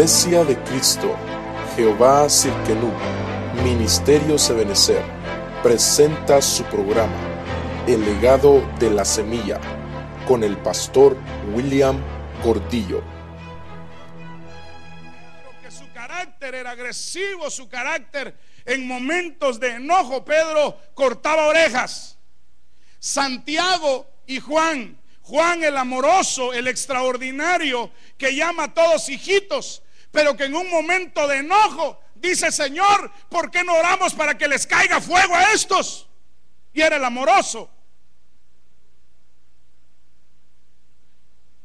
Iglesia de Cristo, Jehová Cirkenú, Ministerio Sebenecer, presenta su programa, El legado de la semilla, con el pastor William Gordillo. que su carácter era agresivo, su carácter en momentos de enojo, Pedro cortaba orejas. Santiago y Juan, Juan el amoroso, el extraordinario, que llama a todos hijitos, pero que en un momento de enojo dice, Señor, ¿por qué no oramos para que les caiga fuego a estos? Y era el amoroso.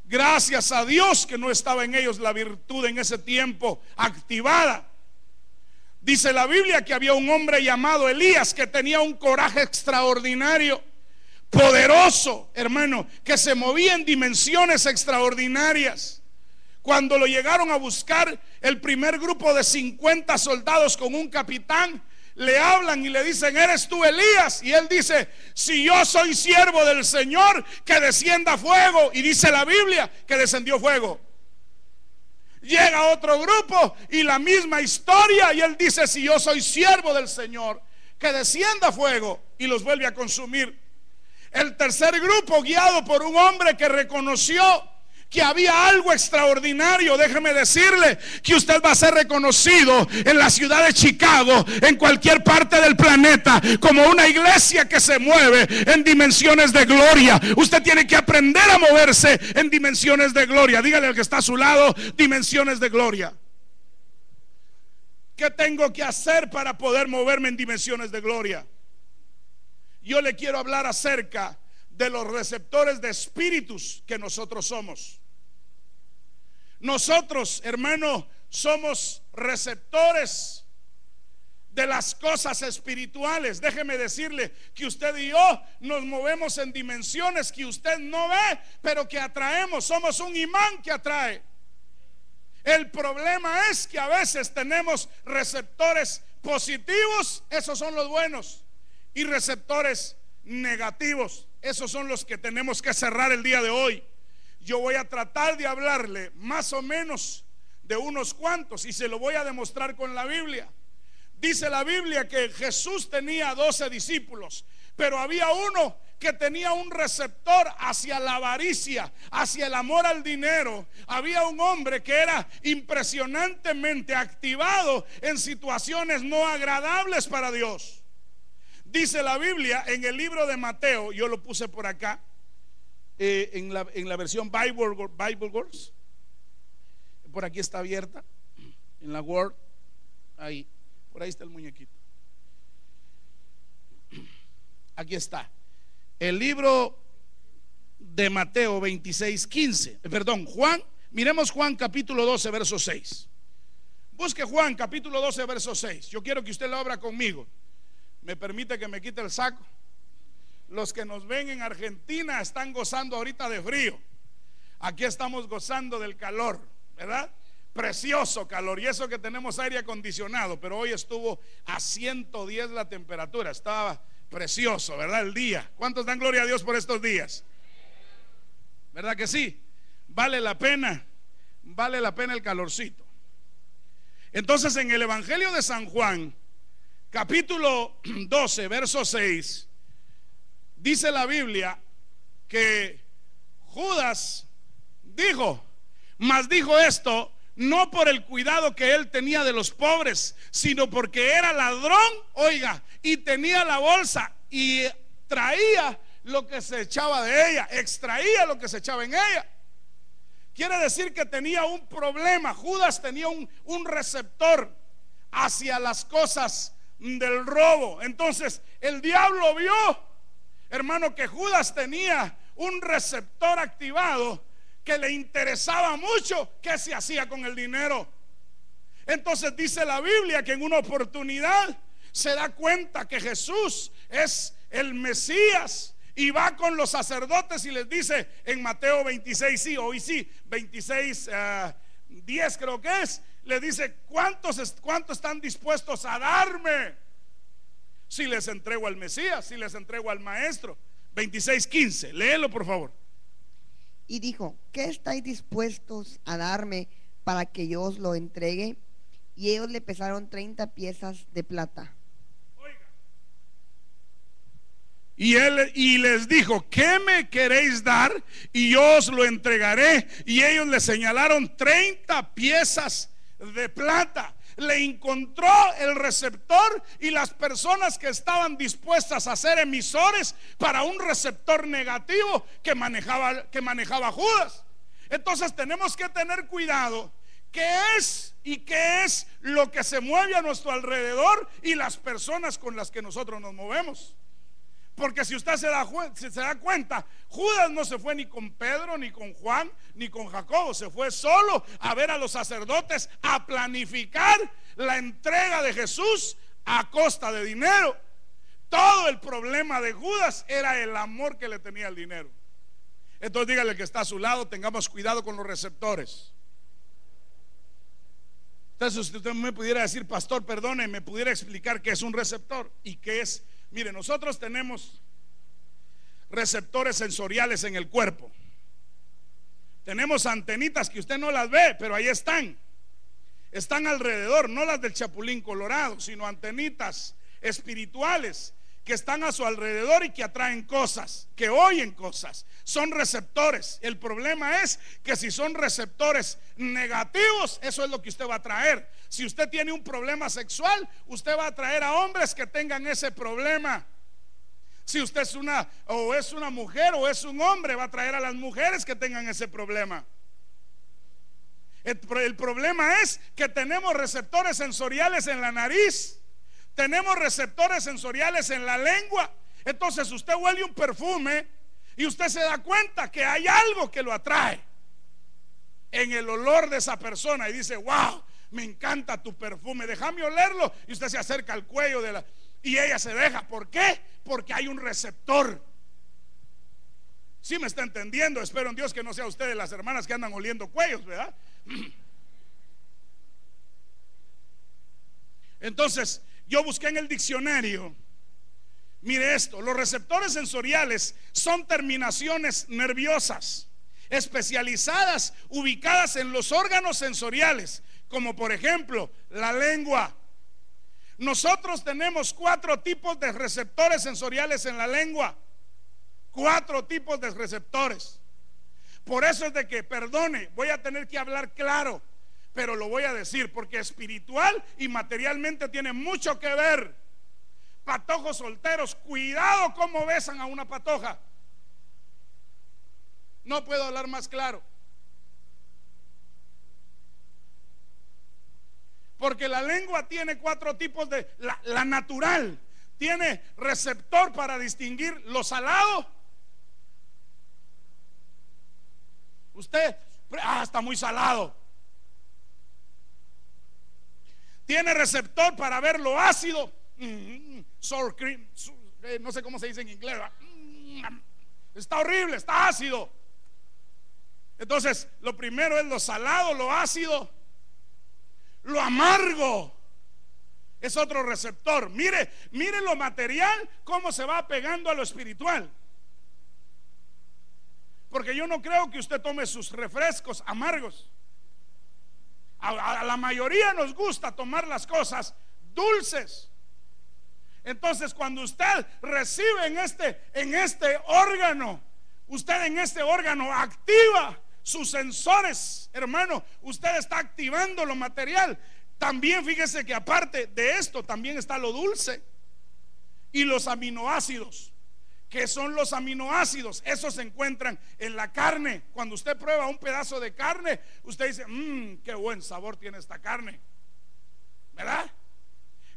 Gracias a Dios que no estaba en ellos la virtud en ese tiempo activada. Dice la Biblia que había un hombre llamado Elías que tenía un coraje extraordinario, poderoso, hermano, que se movía en dimensiones extraordinarias. Cuando lo llegaron a buscar el primer grupo de 50 soldados con un capitán, le hablan y le dicen, ¿eres tú Elías? Y él dice, si yo soy siervo del Señor, que descienda fuego. Y dice la Biblia que descendió fuego. Llega otro grupo y la misma historia y él dice, si yo soy siervo del Señor, que descienda fuego y los vuelve a consumir. El tercer grupo, guiado por un hombre que reconoció que había algo extraordinario. Déjeme decirle que usted va a ser reconocido en la ciudad de Chicago, en cualquier parte del planeta, como una iglesia que se mueve en dimensiones de gloria. Usted tiene que aprender a moverse en dimensiones de gloria. Dígale al que está a su lado, dimensiones de gloria. ¿Qué tengo que hacer para poder moverme en dimensiones de gloria? Yo le quiero hablar acerca de los receptores de espíritus que nosotros somos. Nosotros, hermano, somos receptores de las cosas espirituales. Déjeme decirle que usted y yo nos movemos en dimensiones que usted no ve, pero que atraemos. Somos un imán que atrae. El problema es que a veces tenemos receptores positivos, esos son los buenos, y receptores negativos, esos son los que tenemos que cerrar el día de hoy. Yo voy a tratar de hablarle más o menos de unos cuantos y se lo voy a demostrar con la Biblia. Dice la Biblia que Jesús tenía 12 discípulos, pero había uno que tenía un receptor hacia la avaricia, hacia el amor al dinero. Había un hombre que era impresionantemente activado en situaciones no agradables para Dios. Dice la Biblia en el libro de Mateo, yo lo puse por acá, eh, en, la, en, la, versión Bible, Bible Words. Por aquí está abierta, en la Word, ahí, por ahí está el muñequito. Aquí está. El libro de Mateo 26, 15, eh, perdón, Juan, miremos Juan capítulo 12, verso 6. Busque Juan capítulo 12, verso 6. Yo quiero que usted lo abra conmigo. ¿Me permite que me quite el saco? Los que nos ven en Argentina están gozando ahorita de frío. Aquí estamos gozando del calor, ¿verdad? Precioso calor. Y eso que tenemos aire acondicionado, pero hoy estuvo a 110 la temperatura. Estaba precioso, ¿verdad? El día. ¿Cuántos dan gloria a Dios por estos días? ¿Verdad que sí? Vale la pena, vale la pena el calorcito. Entonces en el Evangelio de San Juan, capítulo 12, verso 6, dice la Biblia que Judas dijo, mas dijo esto no por el cuidado que él tenía de los pobres, sino porque era ladrón, oiga, y tenía la bolsa y traía lo que se echaba de ella, extraía lo que se echaba en ella. Quiere decir que tenía un problema, Judas tenía un, un receptor hacia las cosas del robo. Entonces el diablo vio, hermano, que Judas tenía un receptor activado que le interesaba mucho qué se hacía con el dinero. Entonces dice la Biblia que en una oportunidad se da cuenta que Jesús es el Mesías y va con los sacerdotes y les dice en Mateo 26, sí, hoy sí, 26, 10 creo que es, le dice, ¿cuántos, ¿cuántos están dispuestos a darme? Si les entrego al Mesías, si les entrego al Maestro. 26, 15, léelo por favor y dijo, ¿qué estáis dispuestos a darme para que yo os lo entregue. Y ellos le pesaron 30 piezas de plata. Y él y les dijo, ¿qué me queréis dar? Y yo os lo entregaré. Y ellos le señalaron 30 piezas de plata. Le encontró el receptor y las personas que estaban dispuestas a ser emisores para un receptor negativo que manejaba, que manejaba Judas. Entonces tenemos que tener cuidado qué es y qué es lo que se mueve a nuestro alrededor y las personas con las que nosotros nos movemos. Porque si usted se da, cuenta, Judas no se fue ni con Pedro, ni con Juan, ni con Jacobo. Se fue solo a ver a los sacerdotes, a planificar la entrega de Jesús a costa de dinero. Todo el problema de Judas era el amor que le tenía al dinero. Entonces dígale que está a su lado, tengamos cuidado con los receptores. Entonces usted me pudiera decir, pastor, perdone, me pudiera explicar qué es un receptor y qué es Mire, nosotros tenemos receptores sensoriales en el cuerpo. Tenemos antenitas que usted no las ve, pero ahí están. Están alrededor, no las del chapulín colorado, sino antenitas espirituales que están a su alrededor y que atraen cosas, que oyen cosas, son receptores. El problema es que si son receptores negativos, eso es lo que usted va a traer. Si usted tiene un problema sexual, usted va a traer a hombres que tengan ese problema. Si usted es una o es una mujer o es un hombre, va a traer a las mujeres que tengan ese problema. El problema es que tenemos receptores sensoriales en la nariz tenemos receptores sensoriales en la lengua. Entonces usted huele un perfume y usted se da cuenta que hay algo que lo atrae en el olor de esa persona y dice, wow, me encanta tu perfume, déjame olerlo. Y usted se acerca al cuello de la... Y ella se deja. ¿Por qué? Porque hay un receptor. Si me está entendiendo, espero en Dios que no sea usted de las hermanas que andan oliendo cuellos, ¿verdad? Entonces, yo busqué en el diccionario. Mire esto, los receptores sensoriales son terminaciones nerviosas especializadas ubicadas en los órganos sensoriales, como por ejemplo la lengua. Nosotros tenemos cuatro tipos de receptores sensoriales en la lengua. Cuatro tipos de receptores. Por eso es de que, perdone, voy a tener que hablar claro pero lo voy a decir porque espiritual y materialmente tiene mucho que ver. Patojos solteros, cuidado cómo besan a una patoja. No puedo hablar más claro. Porque la lengua tiene cuatro tipos de... La, natural tiene receptor para distinguir lo salado. Usted, ah, está muy salado. Tiene receptor para ver lo ácido. Mm, sour cream. Eh, no sé cómo se dice en inglés. Mm, está horrible, está ácido. Entonces, lo primero es lo salado, lo ácido, lo amargo. Es otro receptor. Mire, mire lo material, cómo se va pegando a lo espiritual. Porque yo no creo que usted tome sus refrescos amargos. A, la mayoría nos gusta tomar las cosas dulces. Entonces, cuando usted recibe en este, en este órgano, usted en este órgano activa sus sensores, hermano, usted está activando lo material. También fíjese que aparte de esto, también está lo dulce y los aminoácidos que son los aminoácidos. Esos se encuentran en la carne. Cuando usted prueba un pedazo de carne, usted dice, mmm, qué buen sabor tiene esta carne. ¿Verdad?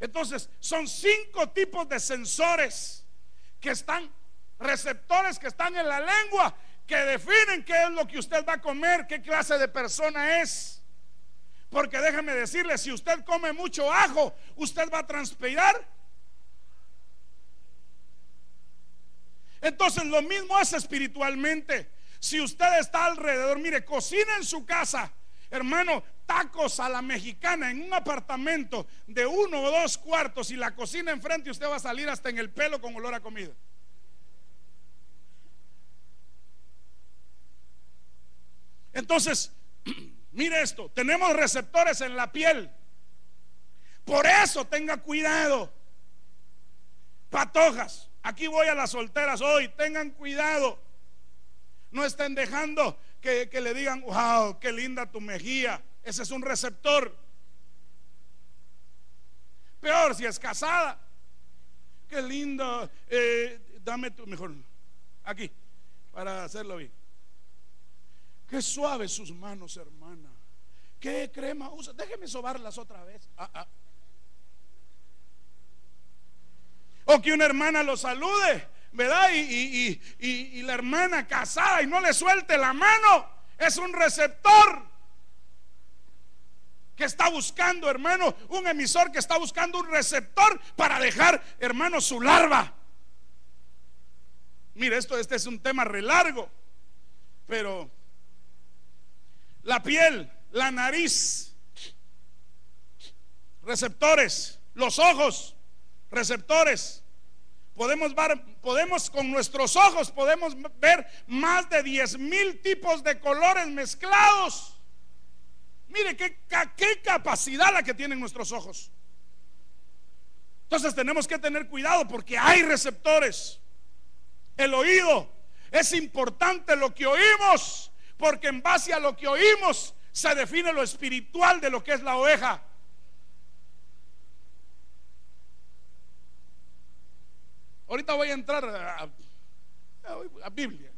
Entonces, son cinco tipos de sensores que están, receptores que están en la lengua, que definen qué es lo que usted va a comer, qué clase de persona es. Porque déjeme decirle, si usted come mucho ajo, usted va a transpirar Entonces lo mismo es espiritualmente. Si usted está alrededor, mire, cocina en su casa, hermano, tacos a la mexicana en un apartamento de uno o dos cuartos y la cocina enfrente, usted va a salir hasta en el pelo con olor a comida. Entonces, Mire esto, tenemos receptores en la piel. Por eso tenga cuidado. Patojas, aquí voy a las solteras hoy, tengan cuidado. No estén dejando que, le digan, wow, qué linda tu mejilla. Ese es un receptor. Peor si es casada. Qué lindo. Eh, dame tu mejor. Aquí, para hacerlo bien. Qué suave sus manos, hermana. Qué crema usa. Déjeme sobarlas otra vez. Ah, ah. O que una hermana lo salude, ¿verdad? Y, y, la hermana casada y no le suelte la mano. Es un receptor que está buscando, hermano, un emisor que está buscando un receptor para dejar, hermano, su larva. Mire, esto este es un tema re largo, pero la piel, la nariz, receptores, los ojos, receptores. Podemos ver, podemos con nuestros ojos, podemos ver más de 10 mil tipos de colores mezclados. Mire qué, qué capacidad la que tienen nuestros ojos. Entonces tenemos que tener cuidado porque hay receptores. El oído es importante lo que oímos, porque en base a lo que oímos se define lo espiritual de lo que es la oveja. Ahorita voy a entrar a, Biblia.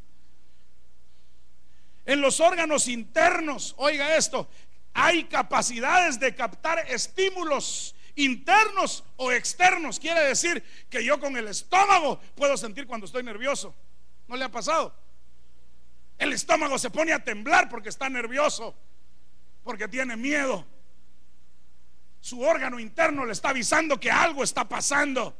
En los órganos internos, oiga esto, hay capacidades de captar estímulos internos o externos. Quiere decir que yo con el estómago puedo sentir cuando estoy nervioso. ¿No le ha pasado? El estómago se pone a temblar porque está nervioso, porque tiene miedo. Su órgano interno le está avisando que algo está pasando.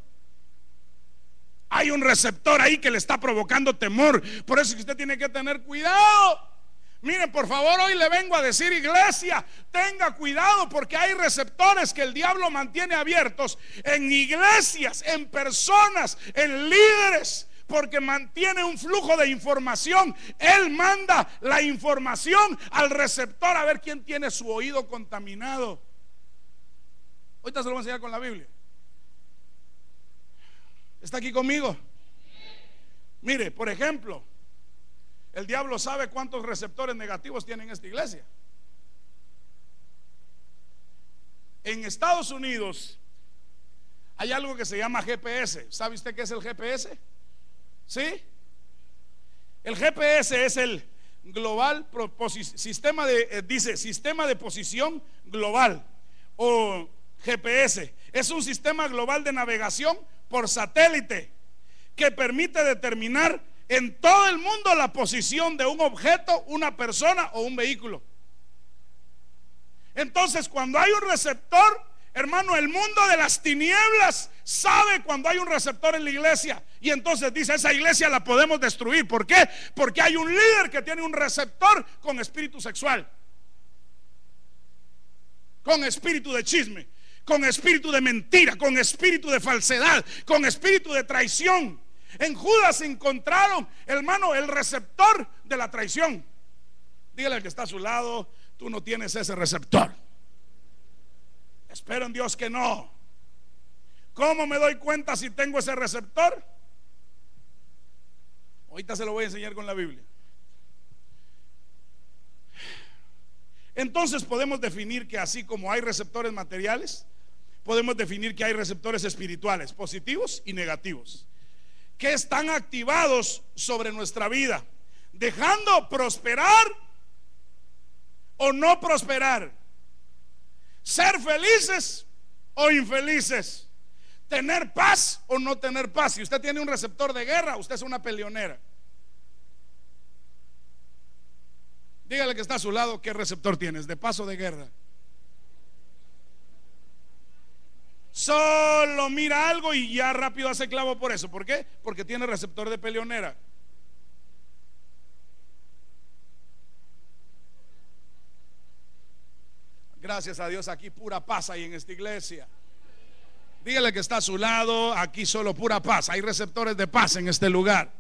Hay un receptor ahí que le está provocando temor. Por eso que usted tiene que tener cuidado. Mire, por favor, hoy le vengo a decir, iglesia, tenga cuidado porque hay receptores que el diablo mantiene abiertos en iglesias, en personas, en líderes, porque mantiene un flujo de información. Él manda la información al receptor a ver quién tiene su oído contaminado. Ahorita se lo voy a enseñar con la Biblia. ¿Está aquí conmigo? Mire, por ejemplo, el diablo sabe cuántos receptores negativos tiene esta iglesia. En Estados Unidos hay algo que se llama GPS. ¿Sabe usted qué es el GPS? ¿Sí? El GPS es el global sistema de eh, dice sistema de posición global o GPS. Es un sistema global de navegación por satélite que permite determinar en todo el mundo la posición de un objeto, una persona o un vehículo. Entonces, cuando hay un receptor, hermano, el mundo de las tinieblas sabe cuando hay un receptor en la iglesia. Y entonces dice, esa iglesia la podemos destruir. ¿Por qué? Porque hay un líder que tiene un receptor con espíritu sexual. Con espíritu de chisme con espíritu de mentira, con espíritu de falsedad, con espíritu de traición. En Judas encontraron, hermano, el receptor de la traición. Dígale al que está a su lado, tú no tienes ese receptor. Espero en Dios que no. ¿Cómo me doy cuenta si tengo ese receptor? Ahorita se lo voy a enseñar con la Biblia. Entonces podemos definir que así como hay receptores materiales, podemos definir que hay receptores espirituales, positivos y negativos, que están activados sobre nuestra vida, dejando prosperar o no prosperar, ser felices o infelices, tener paz o no tener paz. Si usted tiene un receptor de guerra, usted es una peleonera. Dígale que está a su lado, ¿qué receptor tienes? ¿De paz o de guerra? Solo mira algo y ya rápido hace clavo por eso. ¿Por qué? Porque tiene receptor de peleonera. Gracias a Dios, aquí pura paz hay en esta iglesia. Dígale que está a su lado, aquí solo pura paz. Hay receptores de paz en este lugar.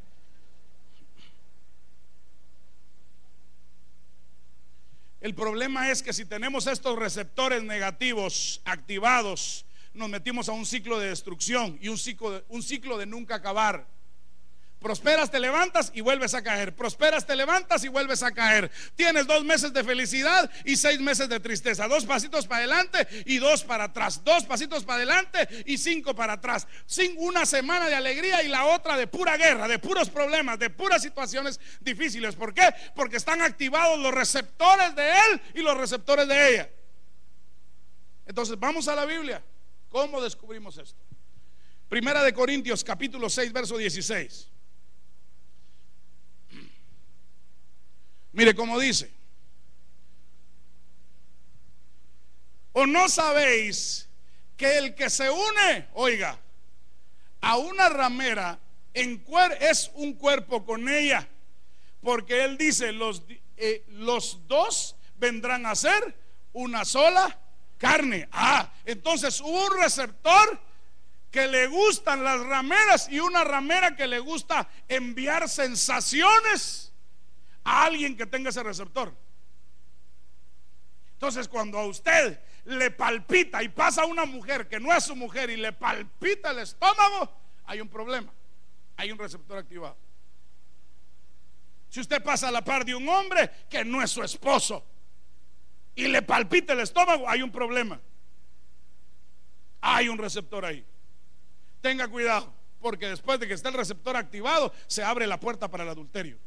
El problema es que si tenemos estos receptores negativos activados, nos metimos a un ciclo de destrucción y un ciclo de, un ciclo de nunca acabar. Prosperas, te levantas y vuelves a caer. Prosperas, te levantas y vuelves a caer. Tienes dos meses de felicidad y seis meses de tristeza. Dos pasitos para adelante y dos para atrás. Dos pasitos para adelante y cinco para atrás. Sin una semana de alegría y la otra de pura guerra, de puros problemas, de puras situaciones difíciles. ¿Por qué? Porque están activados los receptores de él y los receptores de ella. Entonces, vamos a la Biblia. ¿Cómo descubrimos esto? Primera de Corintios capítulo 6, verso 16. Mire cómo dice. ¿O no sabéis que el que se une, oiga, a una ramera en es un cuerpo con ella? Porque él dice, los, eh, los dos vendrán a ser una sola carne. Ah, entonces hubo un receptor que le gustan las rameras y una ramera que le gusta enviar sensaciones a alguien que tenga ese receptor. Entonces, cuando a usted le palpita y pasa a una mujer que no es su mujer y le palpita el estómago, hay un problema. Hay un receptor activado. Si usted pasa a la par de un hombre que no es su esposo y le palpita el estómago, hay un problema. Hay un receptor ahí. Tenga cuidado, porque después de que esté el receptor activado, se abre la puerta para el adulterio.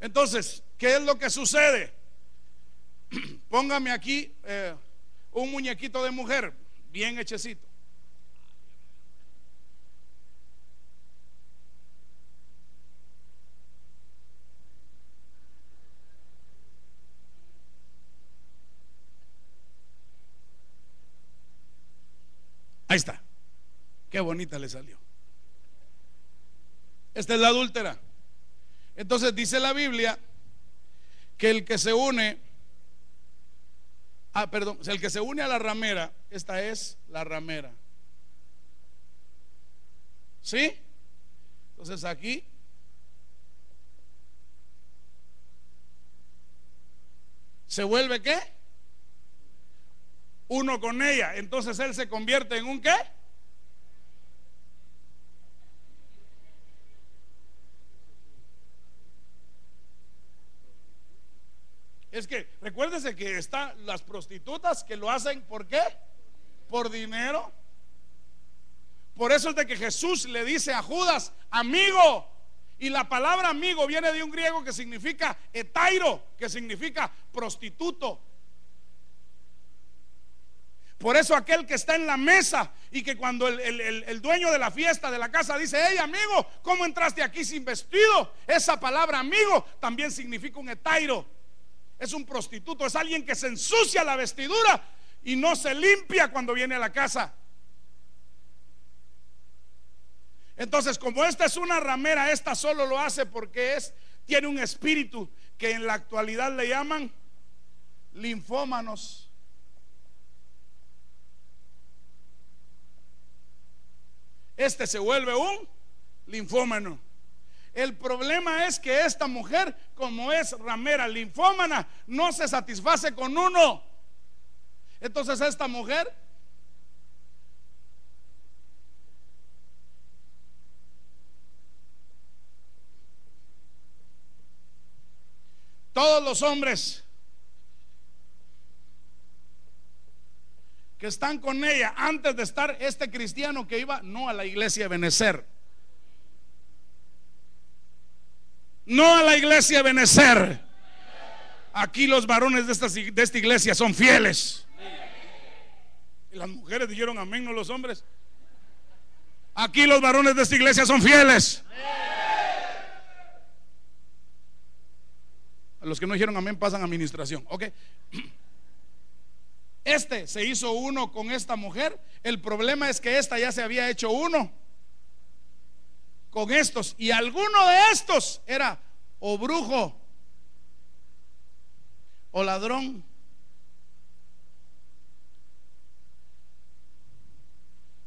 Entonces, ¿qué es lo que sucede? Póngame aquí eh, un muñequito de mujer, bien hechecito. Ahí está. Qué bonita le salió. Esta es la adúltera. Entonces dice la Biblia que el que se une, ah, perdón, el que se une a la ramera, esta es la ramera. ¿Sí? Entonces aquí se vuelve qué? Uno con ella. Entonces él se convierte en un qué? Es que recuérdese que están las prostitutas que lo hacen, ¿por qué? Por dinero. Por eso es de que Jesús le dice a Judas, amigo. Y la palabra amigo viene de un griego que significa etairo, que significa prostituto. Por eso aquel que está en la mesa y que cuando el, el, dueño de la fiesta de la casa dice, hey amigo, ¿cómo entraste aquí sin vestido? Esa palabra amigo también significa un etairo es un prostituto, es alguien que se ensucia la vestidura y no se limpia cuando viene a la casa. Entonces, como esta es una ramera, esta solo lo hace porque es tiene un espíritu que en la actualidad le llaman linfómanos. Este se vuelve un linfómano. El problema es que esta mujer, como es ramera linfómana, no se satisface con uno. Entonces esta mujer todos los hombres que están con ella antes de estar este cristiano que iba no a la iglesia de Benecer no a la iglesia Benecer. Aquí los varones de esta, de esta iglesia son fieles. Y las mujeres dijeron amén, no los hombres. Aquí los varones de esta iglesia son fieles. A los que no dijeron amén pasan administración. Ok. Este se hizo uno con esta mujer. El problema es que esta ya se había hecho uno con estos. Y alguno de estos era o brujo o ladrón.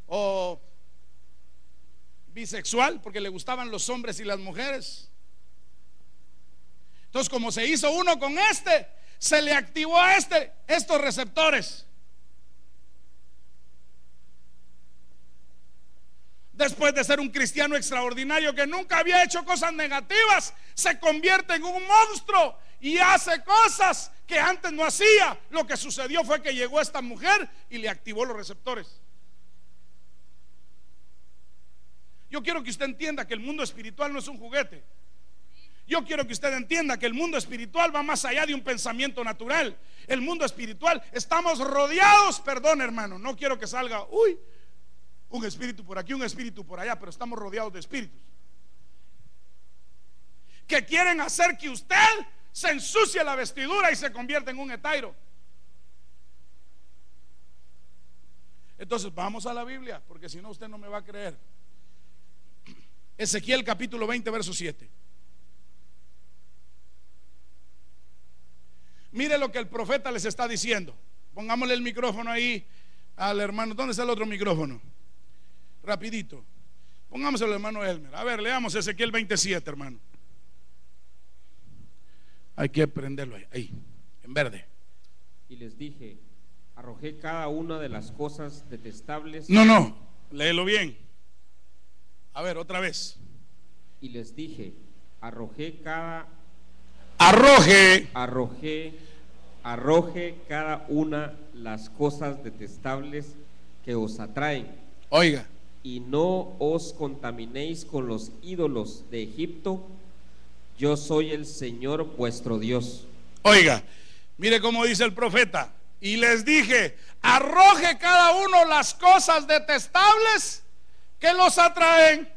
O bisexual, porque le gustaban los hombres y las mujeres. Entonces, como se hizo uno con este, se le activó a este estos receptores. Después de ser un cristiano extraordinario que nunca había hecho cosas negativas, se convierte en un monstruo y hace cosas que antes no hacía. Lo que sucedió fue que llegó esta mujer y le activó los receptores. Yo quiero que usted entienda que el mundo espiritual no es un juguete. Yo quiero que usted entienda que el mundo espiritual va más allá de un pensamiento natural. El mundo espiritual, estamos rodeados, perdón hermano, no quiero que salga, uy, un espíritu por aquí, un espíritu por allá, pero estamos rodeados de espíritus. Que quieren hacer que usted se ensucie la vestidura y se convierta en un etairo. Entonces vamos a la Biblia, porque si no usted no me va a creer. Ezequiel capítulo 20, verso 7. Mire lo que el profeta les está diciendo. Pongámosle el micrófono ahí al hermano. ¿Dónde está el otro micrófono? Rapidito. Pongámoselo al hermano Elmer. A ver, leamos Ezequiel 27, hermano. Hay que prenderlo ahí, ahí, en verde. Y les dije, arrojé cada una de las cosas detestables. No, no, léelo bien. A ver, otra vez. Y les dije, arrojé cada Arroje. arrojé, arroje cada una las cosas detestables que os atraen, Oiga, y no os contaminéis con los ídolos de Egipto. Yo soy el Señor vuestro Dios. oiga. Mire cómo dice el profeta. Y les dije, arroje cada uno las cosas detestables que los atraen.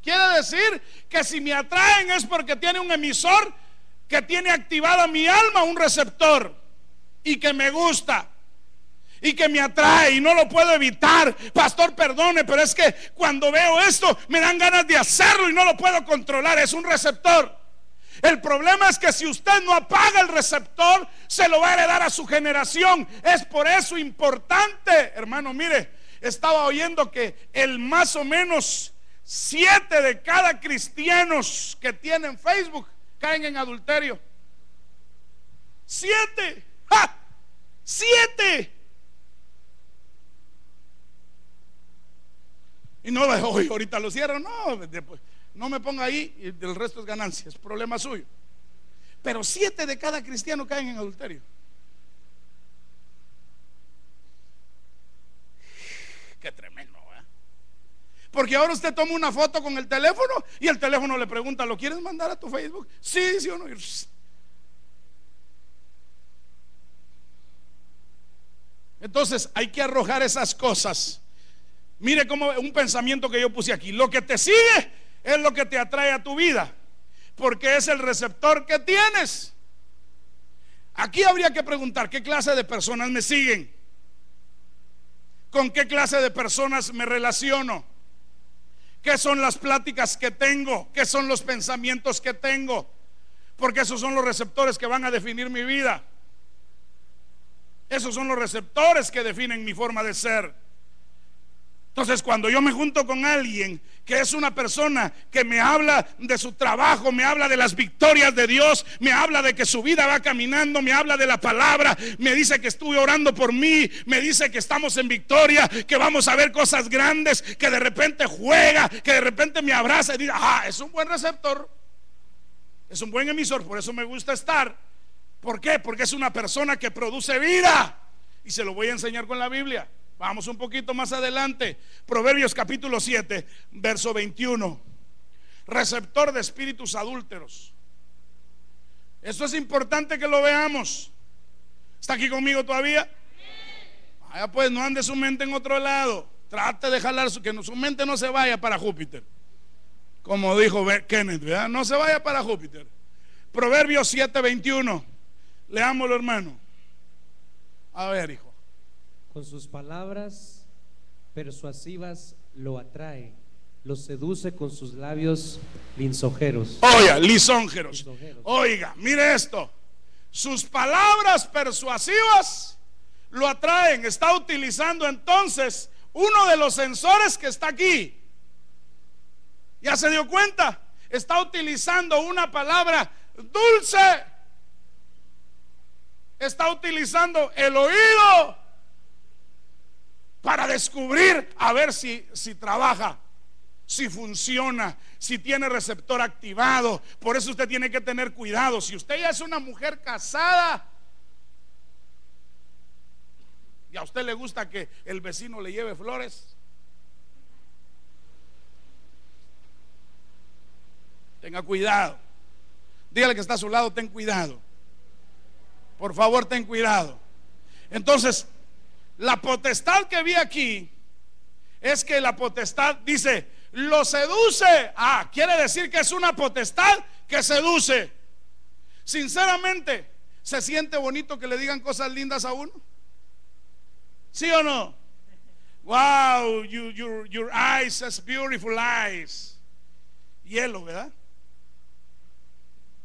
Quiere decir que si me atraen es porque tiene un emisor que tiene activada mi alma, un receptor, y que me gusta. Y que me atrae y no lo puedo evitar. Pastor, perdone, pero es que cuando veo esto me dan ganas de hacerlo y no lo puedo controlar. Es un receptor. El problema es que si usted no apaga el receptor, se lo va a heredar a su generación. Es por eso importante, hermano, mire, estaba oyendo que el más o menos siete de cada cristianos que tienen Facebook caen en adulterio. Siete. ¡Ja! Siete. Y no, hoy ahorita lo cierro, no, después, no me ponga ahí y el resto es ganancia, es problema suyo. Pero siete de cada cristiano caen en adulterio. Qué tremendo. Porque ahora usted toma una foto con el teléfono y el teléfono le pregunta, ¿lo quieres mandar a tu Facebook? Sí, sí o no. Entonces hay que arrojar esas cosas. Mire como un pensamiento que yo puse aquí. Lo que te sigue es lo que te atrae a tu vida. Porque es el receptor que tienes. Aquí habría que preguntar qué clase de personas me siguen. ¿Con qué clase de personas me relaciono? ¿Qué son las pláticas que tengo? ¿Qué son los pensamientos que tengo? Porque esos son los receptores que van a definir mi vida. Esos son los receptores que definen mi forma de ser. Entonces, cuando yo me junto con alguien que es una persona que me habla de su trabajo, me habla de las victorias de Dios, me habla de que su vida va caminando, me habla de la palabra, me dice que estuve orando por mí, me dice que estamos en victoria, que vamos a ver cosas grandes, que de repente juega, que de repente me abraza y dice, ah, es un buen receptor, es un buen emisor, por eso me gusta estar. ¿Por qué? Porque es una persona que produce vida. Y se lo voy a enseñar con la Biblia. Vamos un poquito más adelante. Proverbios capítulo 7, verso 21. Receptor de espíritus adúlteros. Eso es importante que lo veamos. ¿Está aquí conmigo todavía? Vaya pues, no ande su mente en otro lado. Trate de jalar su, que su mente no se vaya para Júpiter. Como dijo Kenneth, ¿verdad? No se vaya para Júpiter. Proverbios 7, 21. Leámoslo, hermano. A ver, hijo. Con sus palabras persuasivas lo atrae, lo seduce con sus labios linsojeros. Oiga, lisonjeros. Lisonjeros. Oiga, mire esto. Sus palabras persuasivas lo atraen. Está utilizando entonces uno de los sensores que está aquí. ¿Ya se dio cuenta? Está utilizando una palabra dulce. Está utilizando el oído para descubrir a ver si, si trabaja, si funciona, si tiene receptor activado. Por eso usted tiene que tener cuidado. Si usted ya es una mujer casada y a usted le gusta que el vecino le lleve flores, tenga cuidado. Dígale que está a su lado, ten cuidado. Por favor, ten cuidado. Entonces, la potestad que vi aquí es que la potestad dice, lo seduce. Ah, quiere decir que es una potestad que seduce. Sinceramente, ¿se siente bonito que le digan cosas lindas a uno? ¿Sí o no? Wow, your, your eyes, has beautiful eyes. Hielo, ¿verdad?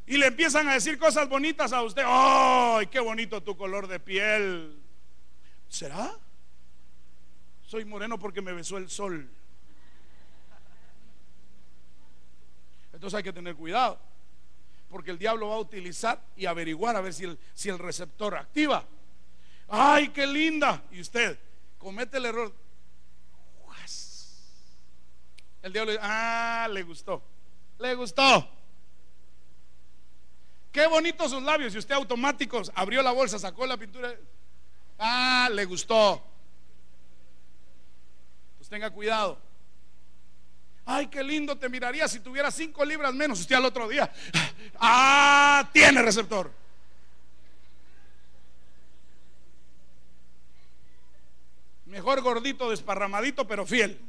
Y le empiezan a decir cosas bonitas a usted. ¡Ay, qué bonito tu color de piel! ¿Será? Soy moreno porque me besó el sol. Entonces hay que tener cuidado. Porque el diablo va a utilizar y averiguar a ver si el, si el receptor activa. ¡Ay, qué linda! Y usted comete el error. El diablo dice, ah, le gustó. Le gustó. Qué bonitos sus labios. Y usted automáticos abrió la bolsa, sacó la pintura. Ah, le gustó. Pues tenga cuidado. Ay, qué lindo te miraría si tuviera cinco libras menos. Usted al otro día. Ah, tiene receptor. Mejor gordito, desparramadito, pero fiel.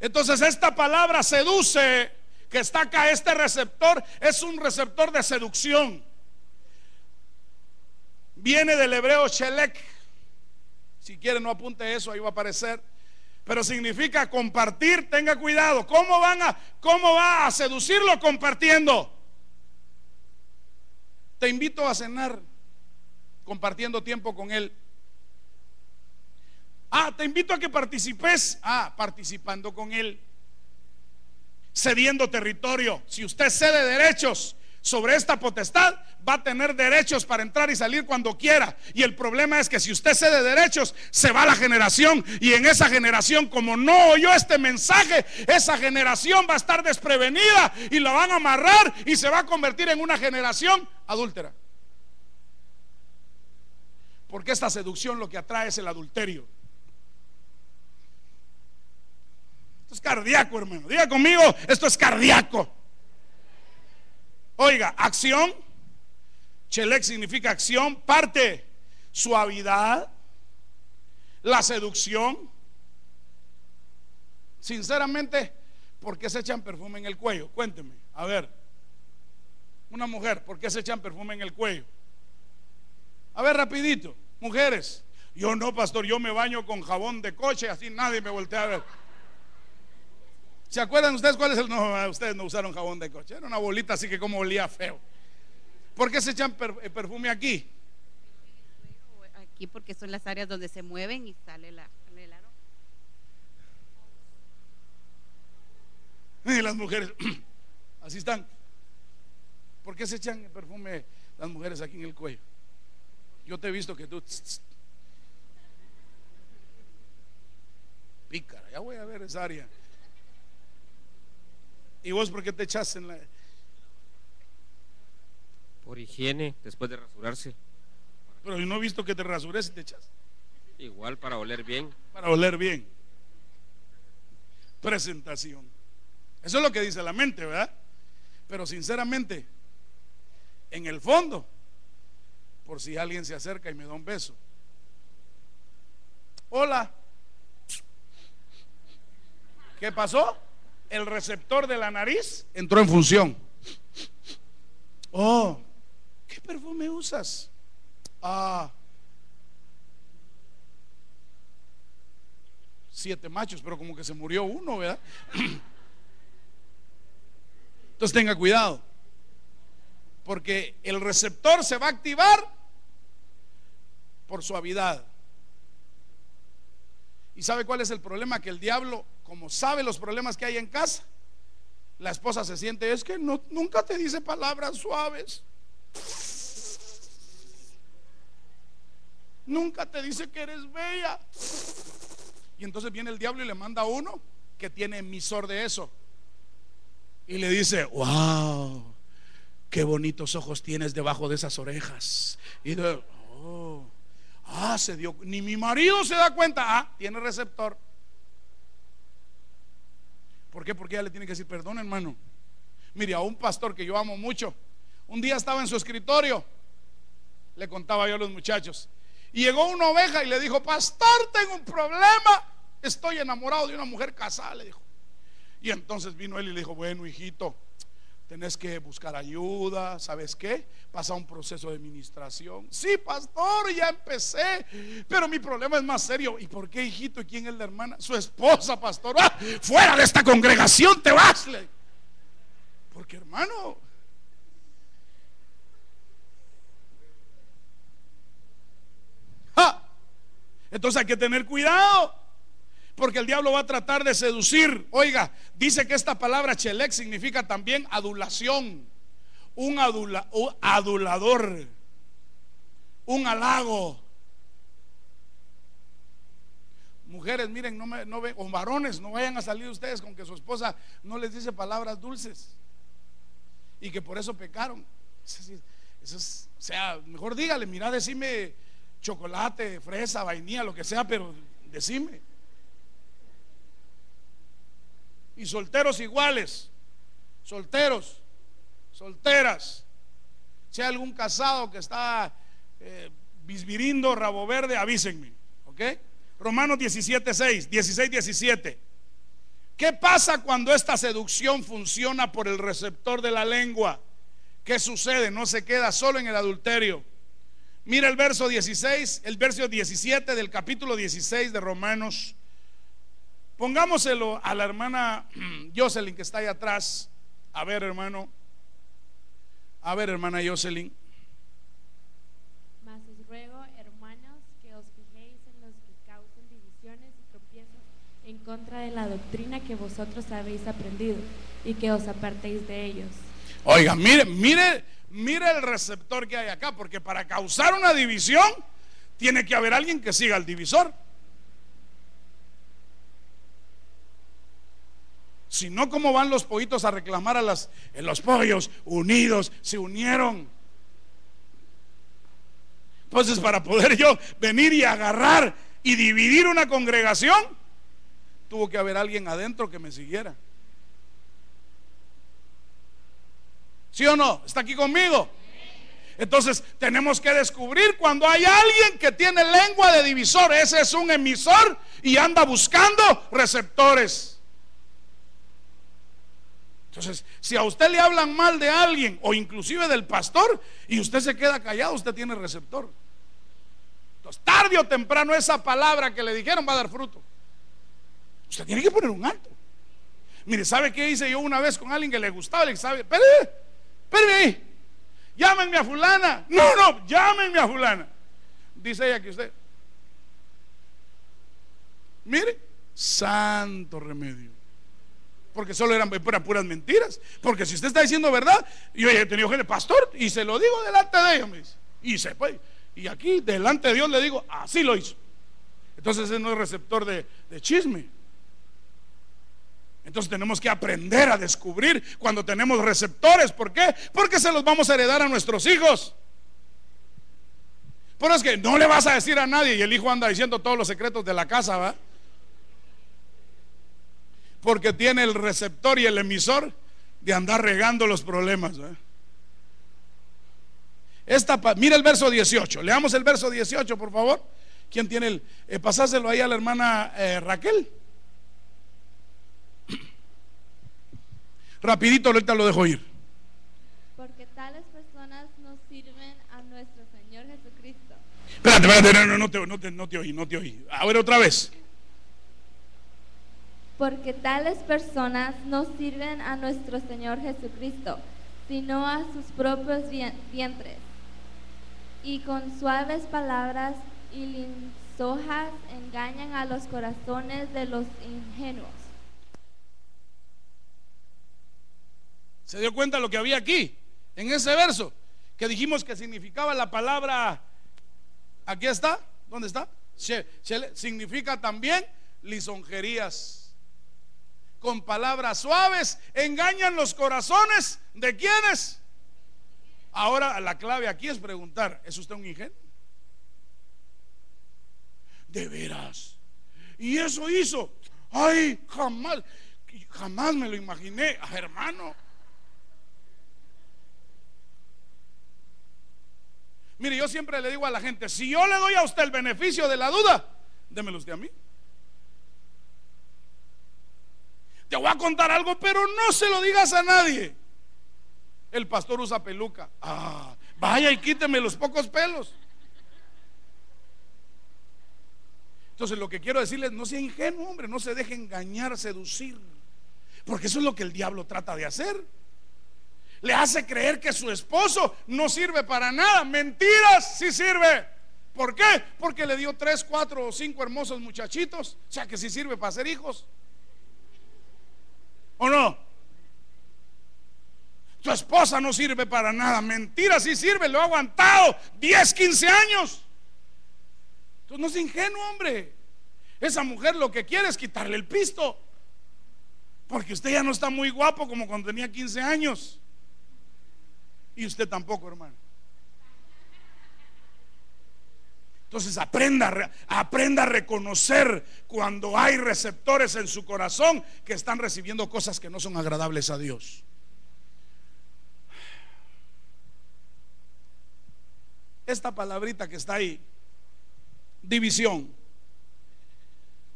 Entonces esta palabra seduce que está acá, este receptor, es un receptor de seducción. Viene del hebreo shelek. Si quiere no apunte eso, ahí va a aparecer. Pero significa compartir, tenga cuidado. ¿Cómo van a cómo va a seducirlo compartiendo? Te invito a cenar compartiendo tiempo con él. Ah, te invito a que participes. Ah, participando con él cediendo territorio. Si usted cede derechos sobre esta potestad, va a tener derechos para entrar y salir cuando quiera. Y el problema es que si usted cede derechos, se va la generación. Y en esa generación, como no oyó este mensaje, esa generación va a estar desprevenida y la van a amarrar y se va a convertir en una generación adúltera. Porque esta seducción lo que atrae es el adulterio. Esto es cardíaco, hermano. Diga conmigo, esto es cardíaco. Oiga, acción. Chelek significa acción. Parte, suavidad, la seducción. Sinceramente, ¿por qué se echan perfume en el cuello? Cuénteme. A ver, una mujer, ¿por qué se echan perfume en el cuello? A ver, rapidito, mujeres. Yo no, pastor, yo me baño con jabón de coche, así nadie me voltea a ver. ¿Se acuerdan ustedes cuál es el no? Ustedes no usaron jabón de coche, era una bolita así que como olía feo. ¿Por qué se echan eh, perfume aquí? Aquí porque son las áreas donde se mueven y sale la, el aroma. Y las mujeres, así están. ¿Por qué se echan perfume las mujeres aquí en el cuello? Yo te he visto que tú... Pícara, ya voy a ver esa área. ¿Y vos por qué te echaste en la.? Por higiene, después de rasurarse. Pero yo no he visto que te rasures y te echas. Igual para oler bien. Para oler bien. Presentación. Eso es lo que dice la mente, ¿verdad? Pero sinceramente, en el fondo, por si alguien se acerca y me da un beso. Hola. ¿Qué pasó? El receptor de la nariz entró en función. Oh, ¿qué perfume usas? Ah, siete machos, pero como que se murió uno, ¿verdad? Entonces tenga cuidado, porque el receptor se va a activar por suavidad. ¿Y sabe cuál es el problema? Que el diablo como sabe los problemas que hay en casa, La esposa se siente, es que no, nunca te dice palabras suaves. Nunca te dice que eres bella. Y entonces viene el diablo y le manda a uno que tiene emisor de eso. Y le dice, wow, qué bonitos ojos tienes debajo de esas orejas. Y de, oh, ah, se dio, ni mi marido se da cuenta, ah, tiene receptor. ¿Por qué? Porque ella le tiene que decir, perdón hermano. Mire, a un pastor que yo amo mucho, un día estaba en su escritorio, le contaba yo a los muchachos, y llegó una oveja y le dijo, pastor, tengo un problema, estoy enamorado de una mujer casada, le dijo. Y entonces vino él y le dijo, bueno, hijito, tenés que buscar ayuda, ¿sabes qué? Pasa un proceso de administración. Sí, pastor, ya empecé, pero mi problema es más serio. ¿Y por qué, hijito? ¿Y quién es la hermana? Su esposa, pastor. ¡Ah! Fuera de esta congregación te vas. Porque, hermano, entonces hay que tener cuidado. Porque el diablo va a tratar de seducir. Oiga, dice que esta palabra chelek significa también adulación. Un, adulador. Un halago. Mujeres, miren, no me, o varones, no vayan a salir ustedes con que su esposa no les dice palabras dulces y que por eso pecaron. Eso es, o sea, mejor dígale, mira, decime chocolate, fresa, vainilla, lo que sea, pero decime. Y solteros iguales, solteros, solteras. Si hay algún casado que está eh, bisbirindo, rabo verde, avísenme, ¿ok? Romanos 17, 6, 16, 17. ¿Qué pasa cuando esta seducción funciona por el receptor de la lengua? ¿Qué sucede? No se queda solo en el adulterio. Mira el verso 16, el verso 17 del capítulo 16 de Romanos Pongámoselo a la hermana Jocelyn que está ahí atrás. A ver, hermano. A ver, hermana Jocelyn. Mas os ruego, hermanos, que os fijéis en los que causan divisiones y tropiezos en contra de la doctrina que vosotros habéis aprendido y que os apartéis de ellos. Oiga, mire, mire, mire el receptor que hay acá, porque para causar una división tiene que haber alguien que siga el divisor. Si no, ¿cómo van los pollitos a reclamar a las, en los pollos unidos? Se unieron. Entonces, para poder yo venir y agarrar y dividir una congregación, tuvo que haber alguien adentro que me siguiera. ¿Sí o no? ¿Está aquí conmigo? Entonces tenemos que descubrir cuando hay alguien que tiene lengua de divisor. Ese es un emisor y anda buscando receptores. Entonces, si a usted le hablan mal de alguien o inclusive del pastor y usted se queda callado, usted tiene receptor. Entonces, tarde o temprano esa palabra que le dijeron va a dar fruto. Usted tiene que poner un alto. Mire, ¿sabe qué hice yo una vez con alguien que le gustaba? Le ¿sabe? Espérame ahí. Llámenme a fulana. No, no, llámenme a fulana. Dice ella que usted. Mire, santo remedio porque solo eran, puras mentiras. Porque si usted está diciendo verdad, yo he tenido gente, pastor, y se lo digo delante de ellos. Y se. Y aquí, delante de Dios, le digo, así lo hizo. Entonces, ese no es receptor de, de chisme. Entonces tenemos que aprender a descubrir cuando tenemos receptores. ¿Por qué? Porque se los vamos a heredar a nuestros hijos. Pero es que no le vas a decir a nadie y el hijo anda diciendo todos los secretos de la casa, ¿va? Porque tiene el receptor y el emisor de andar regando los problemas. Esta, mira el verso 18, leamos el verso 18, por favor. ¿Quién tiene el? Eh, pasáselo ahí a la hermana eh, Raquel. Rapidito, ahorita lo dejo ir. Porque tales personas no sirven a nuestro Señor Jesucristo. Espérate, espérate, no, no, te, no, te, no te oí, no te oí. A ver otra vez porque tales personas no sirven a nuestro Señor Jesucristo, sino a sus propios vientres. Y con suaves palabras y linsojas engañan a los corazones de los ingenuos. ¿Se dio cuenta lo que había aquí? En ese verso, que dijimos que significaba la palabra, aquí está, ¿dónde está? Significa también lisonjerías. Con palabras suaves engañan los corazones de quienes. Ahora la clave aquí es preguntar, ¿es usted un ingenuo? De veras. Y eso hizo. Ay, jamás, jamás me lo imaginé, Ah, hermano. Mire, yo siempre le digo a la gente, si yo le doy a usted el beneficio de la duda, démelo usted a mí. Te voy a contar algo, pero no se lo digas a nadie. El pastor usa peluca. Ah, vaya y quíteme los pocos pelos. Entonces lo que quiero decirles, no sea ingenuo, hombre, no se deje engañar, seducir. Porque eso es lo que el diablo trata de hacer. Le hace creer que su esposo no sirve para nada. Mentiras, sí sirve. ¿Por qué? Porque le dio tres, cuatro o cinco hermosos muchachitos. O sea que sí sirve para ser hijos. ¿O no? Tu esposa no sirve para nada. Mentira, sí sirve. Lo ha aguantado 10, 15 años. Entonces no es ingenuo, hombre. Esa mujer lo que quiere es quitarle el pisto. Porque usted ya no está muy guapo como cuando tenía 15 años. Y usted tampoco, hermano. Entonces aprenda, aprenda a reconocer cuando hay receptores en su corazón que están recibiendo cosas que no son agradables a Dios. Esta palabrita que está ahí, división,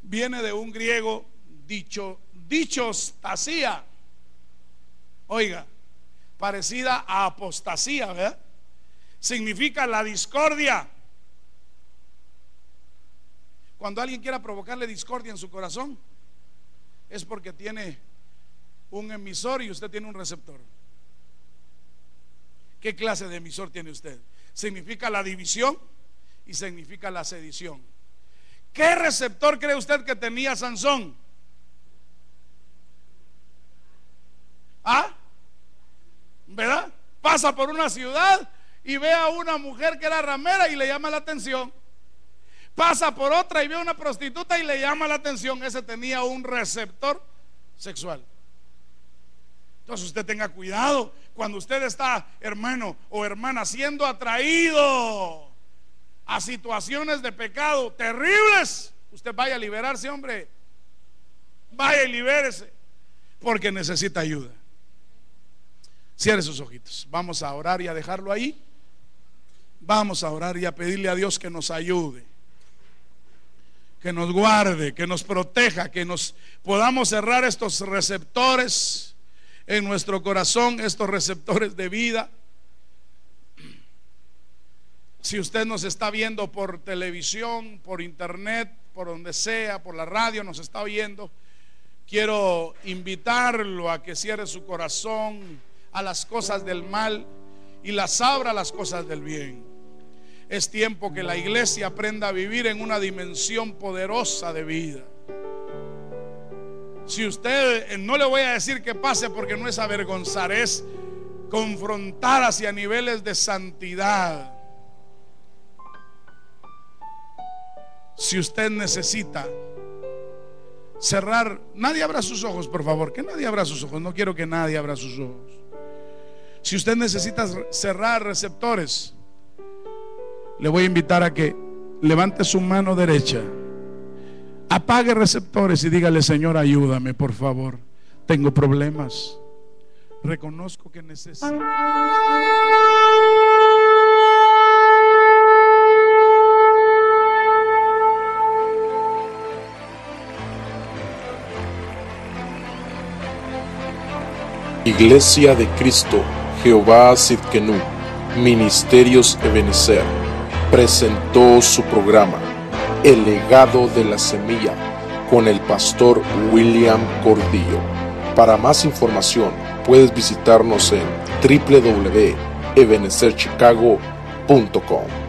viene de un griego dicho, dichostasía. Oiga, parecida a apostasía, ¿verdad? Significa la discordia. Cuando alguien quiera provocarle discordia en su corazón, es porque tiene un emisor y usted tiene un receptor. ¿Qué clase de emisor tiene usted? Significa la división y significa la sedición. ¿Qué receptor cree usted que tenía Sansón? ¿Ah? ¿Verdad? Pasa por una ciudad y ve a una mujer que era ramera y le llama la atención. Pasa por otra y ve a una prostituta y le llama la atención. Ese tenía un receptor sexual. Entonces usted tenga cuidado cuando usted está, hermano o hermana, siendo atraído a situaciones de pecado terribles. Usted vaya a liberarse, hombre. Vaya y libérese. Porque necesita ayuda. Cierre sus ojitos. Vamos a orar y a dejarlo ahí. Vamos a orar y a pedirle a Dios que nos ayude. Que nos guarde, que nos proteja, que nos podamos cerrar estos receptores en nuestro corazón, estos receptores de vida. Si usted nos está viendo por televisión, por internet, por donde sea, por la radio, nos está oyendo, quiero invitarlo a que cierre su corazón a las cosas del mal y las abra a las cosas del bien. Es tiempo que la iglesia aprenda a vivir en una dimensión poderosa de vida. Si usted, eh, no le voy a decir que pase porque no es avergonzar, es confrontar hacia niveles de santidad. Si usted necesita cerrar, nadie abra sus ojos, por favor, que nadie abra sus ojos, no quiero que nadie abra sus ojos. Si usted necesita cerrar receptores, le voy a invitar a que levante su mano derecha, apague receptores y dígale, Señor, ayúdame, por favor. Tengo problemas. Reconozco que necesito. Iglesia de Cristo, Jehová Sidkenú, Ministerios Ebenezer, presentó su programa, El legado de la semilla, con el pastor William Cordillo. Para más información, puedes visitarnos en www.ebenezerchicago.com.